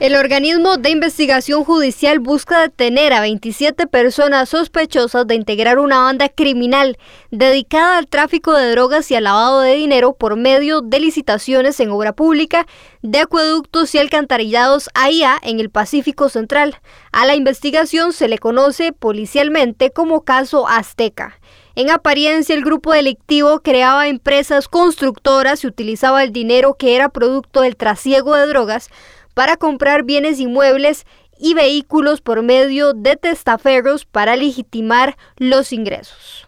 El organismo de investigación judicial busca detener a 27 personas sospechosas de integrar una banda criminal dedicada al tráfico de drogas y al lavado de dinero por medio de licitaciones en obra pública de acueductos y alcantarillados AIA en el Pacífico Central. A la investigación se le conoce policialmente como caso Azteca. En apariencia, el grupo delictivo creaba empresas constructoras y utilizaba el dinero que era producto del trasiego de drogas para comprar bienes inmuebles y vehículos por medio de testaferros para legitimar los ingresos.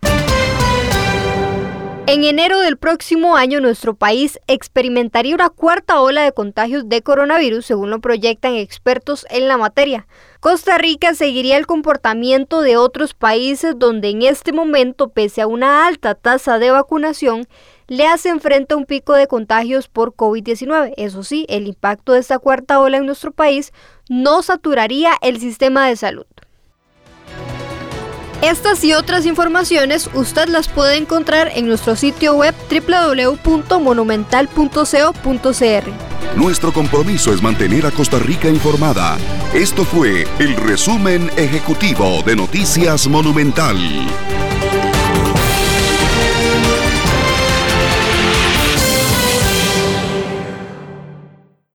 En enero del próximo año nuestro país experimentaría una cuarta ola de contagios de coronavirus, según lo proyectan expertos en la materia. Costa Rica seguiría el comportamiento de otros países donde en este momento, pese a una alta tasa de vacunación, le hacen frente a un pico de contagios por COVID-19. Eso sí, el impacto de esta cuarta ola en nuestro país no saturaría el sistema de salud. Estas y otras informaciones usted las puede encontrar en nuestro sitio web www.monumental.co.cr. Nuestro compromiso es mantener a Costa Rica informada. Esto fue el resumen ejecutivo de Noticias Monumental.